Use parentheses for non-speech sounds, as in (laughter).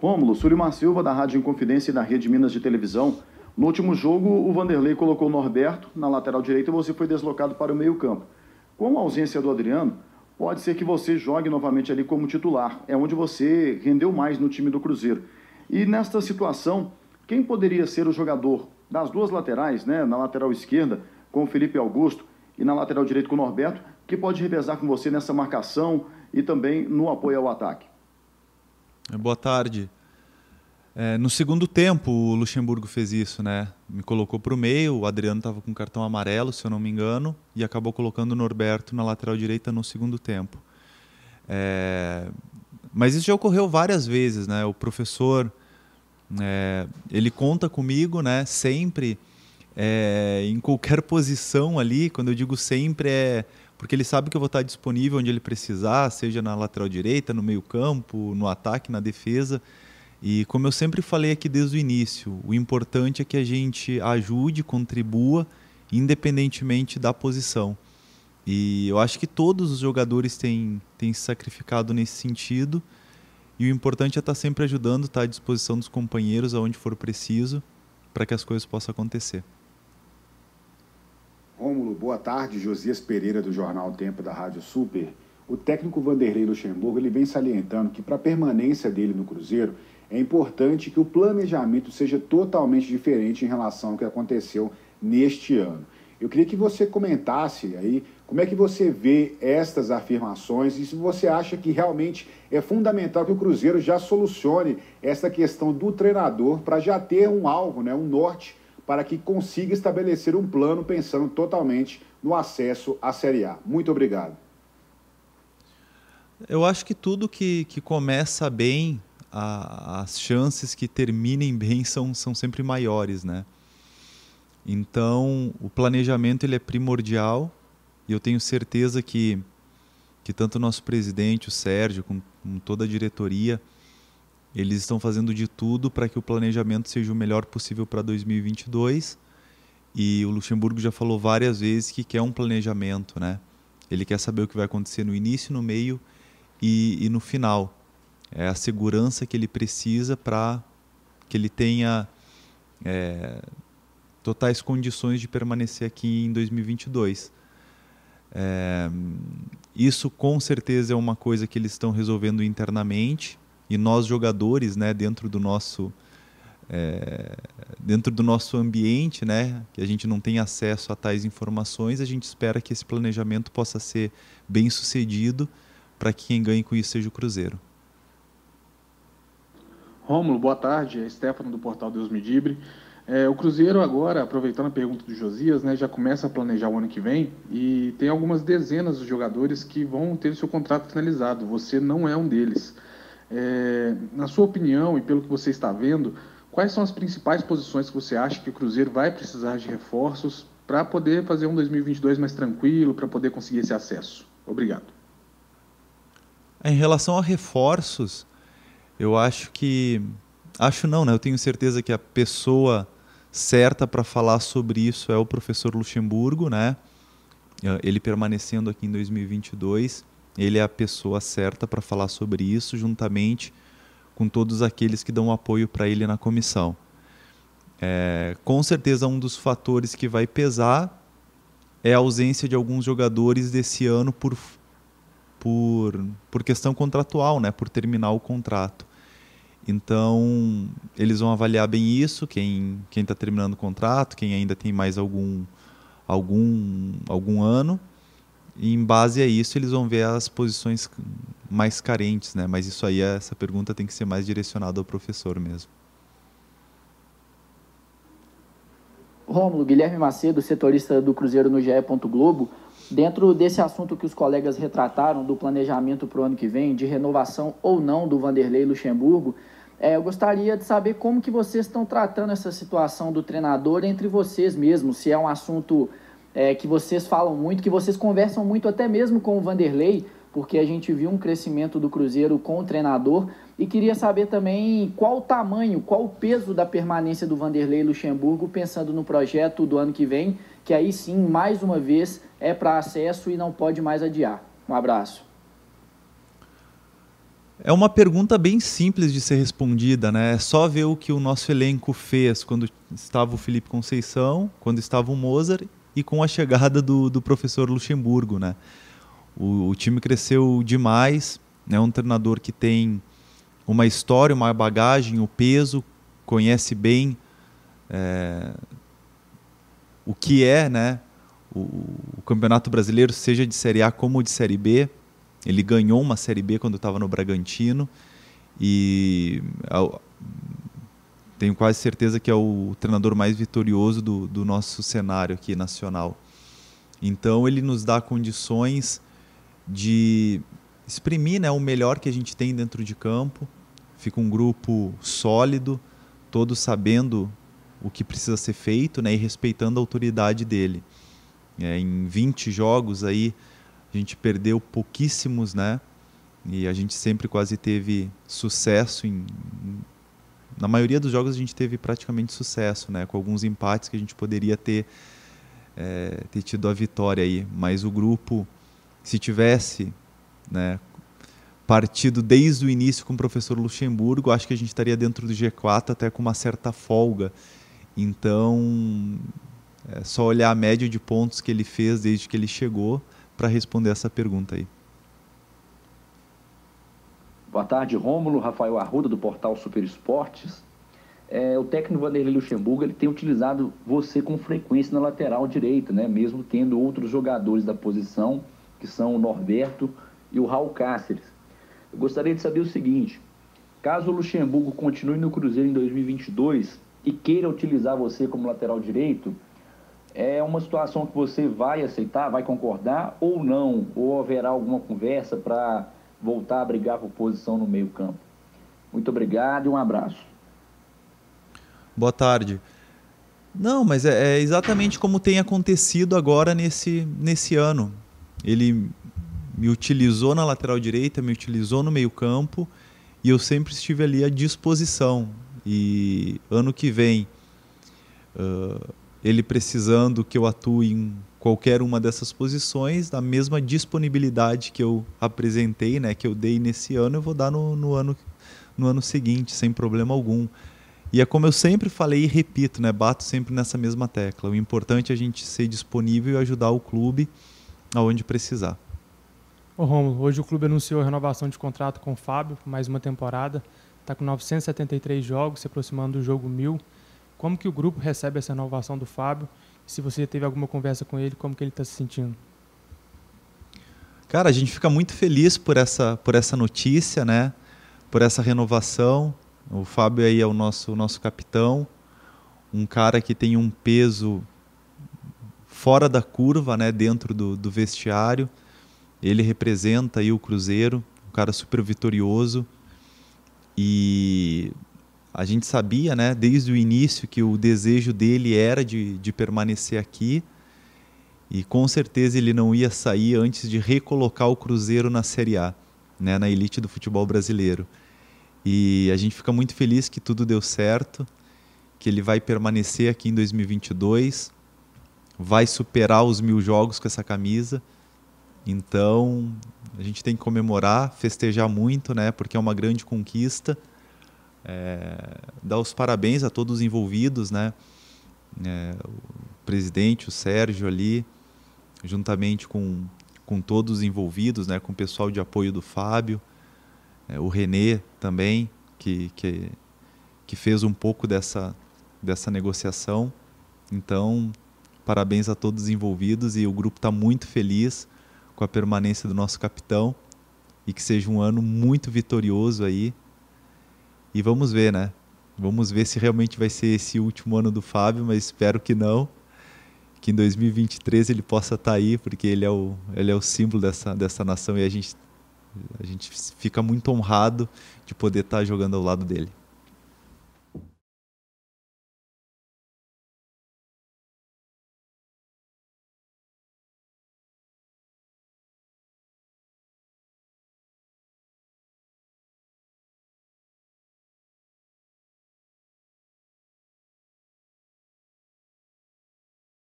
Rômulo, Sulimar Silva, da Rádio Inconfidência e da Rede Minas de Televisão. No último jogo, o Vanderlei colocou o Norberto na lateral direita e você foi deslocado para o meio-campo. Com a ausência do Adriano, pode ser que você jogue novamente ali como titular. É onde você rendeu mais no time do Cruzeiro. E nesta situação, quem poderia ser o jogador das duas laterais, né, na lateral esquerda com o Felipe Augusto e na lateral direita com o Norberto, que pode revezar com você nessa marcação e também no apoio ao ataque? Boa tarde. É, no segundo tempo, o Luxemburgo fez isso, né? Me colocou para o meio, o Adriano estava com cartão amarelo, se eu não me engano, e acabou colocando o Norberto na lateral direita no segundo tempo. É, mas isso já ocorreu várias vezes, né? O professor, é, ele conta comigo, né? Sempre, é, em qualquer (laughs) posição ali. Quando eu digo sempre, é porque ele sabe que eu vou estar disponível onde ele precisar, seja na lateral direita, no meio campo, no ataque, na defesa. E como eu sempre falei aqui desde o início, o importante é que a gente ajude, contribua, independentemente da posição. E eu acho que todos os jogadores têm, têm se sacrificado nesse sentido. E o importante é estar sempre ajudando, estar à disposição dos companheiros aonde for preciso, para que as coisas possam acontecer. Rômulo, boa tarde. Josias Pereira, do Jornal Tempo da Rádio Super. O técnico Vanderlei Luxemburgo ele vem salientando que para a permanência dele no Cruzeiro, é importante que o planejamento seja totalmente diferente em relação ao que aconteceu neste ano. Eu queria que você comentasse aí como é que você vê estas afirmações e se você acha que realmente é fundamental que o Cruzeiro já solucione essa questão do treinador para já ter um alvo, né, um norte, para que consiga estabelecer um plano pensando totalmente no acesso à Série A. Muito obrigado. Eu acho que tudo que, que começa bem a, as chances que terminem bem (laughs) são, são sempre maiores, né? Então, o planejamento ele é primordial e eu tenho certeza que, que tanto o nosso presidente, o Sérgio, como, como toda a diretoria, eles estão fazendo de tudo para que o planejamento seja o melhor possível para 2022. E o Luxemburgo já falou várias vezes que quer um planejamento, né? Ele quer saber o que vai acontecer no início, no meio e, e no final é a segurança que ele precisa para que ele tenha é, totais condições de permanecer aqui em 2022. É, isso com certeza é uma coisa que eles estão resolvendo internamente e nós jogadores, né, dentro do nosso é, dentro do nosso ambiente, né, que a gente não tem acesso a tais informações, a gente espera que esse planejamento possa ser bem sucedido para que quem ganhe com isso seja o Cruzeiro. Rômulo, boa tarde. É Stefano do portal Deus Medibre. É, o Cruzeiro agora, aproveitando a pergunta do Josias, né, já começa a planejar o ano que vem e tem algumas dezenas de jogadores que vão ter seu contrato finalizado. Você não é um deles. É, na sua opinião e pelo que você está vendo, quais são as principais posições que você acha que o Cruzeiro vai precisar de reforços para poder fazer um 2022 mais tranquilo, para poder conseguir esse acesso? Obrigado. Em relação a reforços, eu acho que. Acho não, né? Eu tenho certeza que a pessoa certa para falar sobre isso é o professor Luxemburgo, né? Ele permanecendo aqui em 2022, ele é a pessoa certa para falar sobre isso, juntamente com todos aqueles que dão apoio para ele na comissão. É, com certeza, um dos fatores que vai pesar é a ausência de alguns jogadores desse ano por por, por questão contratual, né, por terminar o contrato. Então, eles vão avaliar bem isso, quem está terminando o contrato, quem ainda tem mais algum algum algum ano. E em base a isso, eles vão ver as posições mais carentes, né? Mas isso aí, essa pergunta tem que ser mais direcionada ao professor mesmo. Rômulo, Guilherme Macedo, setorista do Cruzeiro no GE. Globo. Dentro desse assunto que os colegas retrataram do planejamento para o ano que vem, de renovação ou não do Vanderlei Luxemburgo, é, eu gostaria de saber como que vocês estão tratando essa situação do treinador entre vocês mesmos, se é um assunto é, que vocês falam muito, que vocês conversam muito até mesmo com o Vanderlei, porque a gente viu um crescimento do Cruzeiro com o treinador, e queria saber também qual o tamanho, qual o peso da permanência do Vanderlei Luxemburgo, pensando no projeto do ano que vem, que aí sim, mais uma vez, é para acesso e não pode mais adiar. Um abraço. É uma pergunta bem simples de ser respondida, né? É só ver o que o nosso elenco fez quando estava o Felipe Conceição, quando estava o Mozart e com a chegada do, do professor Luxemburgo, né? O, o time cresceu demais, é né? um treinador que tem uma história, uma bagagem, o peso, conhece bem é, o que é, né? O, o Campeonato Brasileiro, seja de Série A como de Série B. Ele ganhou uma Série B quando estava no Bragantino e tenho quase certeza que é o treinador mais vitorioso do, do nosso cenário aqui nacional. Então ele nos dá condições de exprimir né, o melhor que a gente tem dentro de campo. Fica um grupo sólido, todos sabendo o que precisa ser feito né, e respeitando a autoridade dele. É, em 20 jogos aí a gente perdeu pouquíssimos, né? E a gente sempre quase teve sucesso em na maioria dos jogos a gente teve praticamente sucesso, né? Com alguns empates que a gente poderia ter é, ter tido a vitória aí, mas o grupo se tivesse, né, partido desde o início com o professor Luxemburgo, acho que a gente estaria dentro do G4 até com uma certa folga. Então, é só olhar a média de pontos que ele fez desde que ele chegou para responder essa pergunta aí. Boa tarde, Rômulo, Rafael Arruda, do portal Super Esportes. É, o técnico Vanderlei Luxemburgo ele tem utilizado você com frequência na lateral direita, né? mesmo tendo outros jogadores da posição, que são o Norberto e o Raul Cáceres. Eu gostaria de saber o seguinte: caso o Luxemburgo continue no Cruzeiro em 2022 e queira utilizar você como lateral direito, é uma situação que você vai aceitar, vai concordar ou não? Ou haverá alguma conversa para voltar a brigar por posição no meio-campo? Muito obrigado e um abraço. Boa tarde. Não, mas é, é, exatamente como tem acontecido agora nesse, nesse ano. Ele me utilizou na lateral direita, me utilizou no meio-campo e eu sempre estive ali à disposição. E ano que vem. Uh, ele precisando que eu atue em qualquer uma dessas posições, da mesma disponibilidade que eu apresentei, né, que eu dei nesse ano, eu vou dar no, no ano no ano seguinte, sem problema algum. E é como eu sempre falei e repito, né, bato sempre nessa mesma tecla. O importante é a gente ser disponível e ajudar o clube aonde precisar. Ô Romulo, hoje o clube anunciou a renovação de contrato com o Fábio mais uma temporada. Está com 973 jogos, se aproximando do jogo 1000. Como que o grupo recebe essa renovação do Fábio? Se você teve alguma conversa com ele, como que ele está se sentindo? Cara, a gente fica muito feliz por essa, por essa notícia, né? Por essa renovação. O Fábio aí é o nosso, o nosso capitão, um cara que tem um peso fora da curva, né? Dentro do, do vestiário. Ele representa aí o Cruzeiro, um cara super vitorioso. E a gente sabia, né, desde o início, que o desejo dele era de, de permanecer aqui e com certeza ele não ia sair antes de recolocar o Cruzeiro na Série A, né, na elite do futebol brasileiro. E a gente fica muito feliz que tudo deu certo, que ele vai permanecer aqui em 2022, vai superar os mil jogos com essa camisa. Então a gente tem que comemorar, festejar muito, né, porque é uma grande conquista é, dar os parabéns a todos os envolvidos, né? É, o presidente, o Sérgio ali, juntamente com, com todos os envolvidos, né? Com o pessoal de apoio do Fábio, é, o Renê também, que, que, que fez um pouco dessa, dessa negociação. Então, parabéns a todos os envolvidos e o grupo está muito feliz com a permanência do nosso capitão e que seja um ano muito vitorioso aí e vamos ver, né? Vamos ver se realmente vai ser esse último ano do Fábio, mas espero que não. Que em 2023 ele possa estar tá aí, porque ele é o, ele é o símbolo dessa, dessa nação e a gente, a gente fica muito honrado de poder estar tá jogando ao lado dele.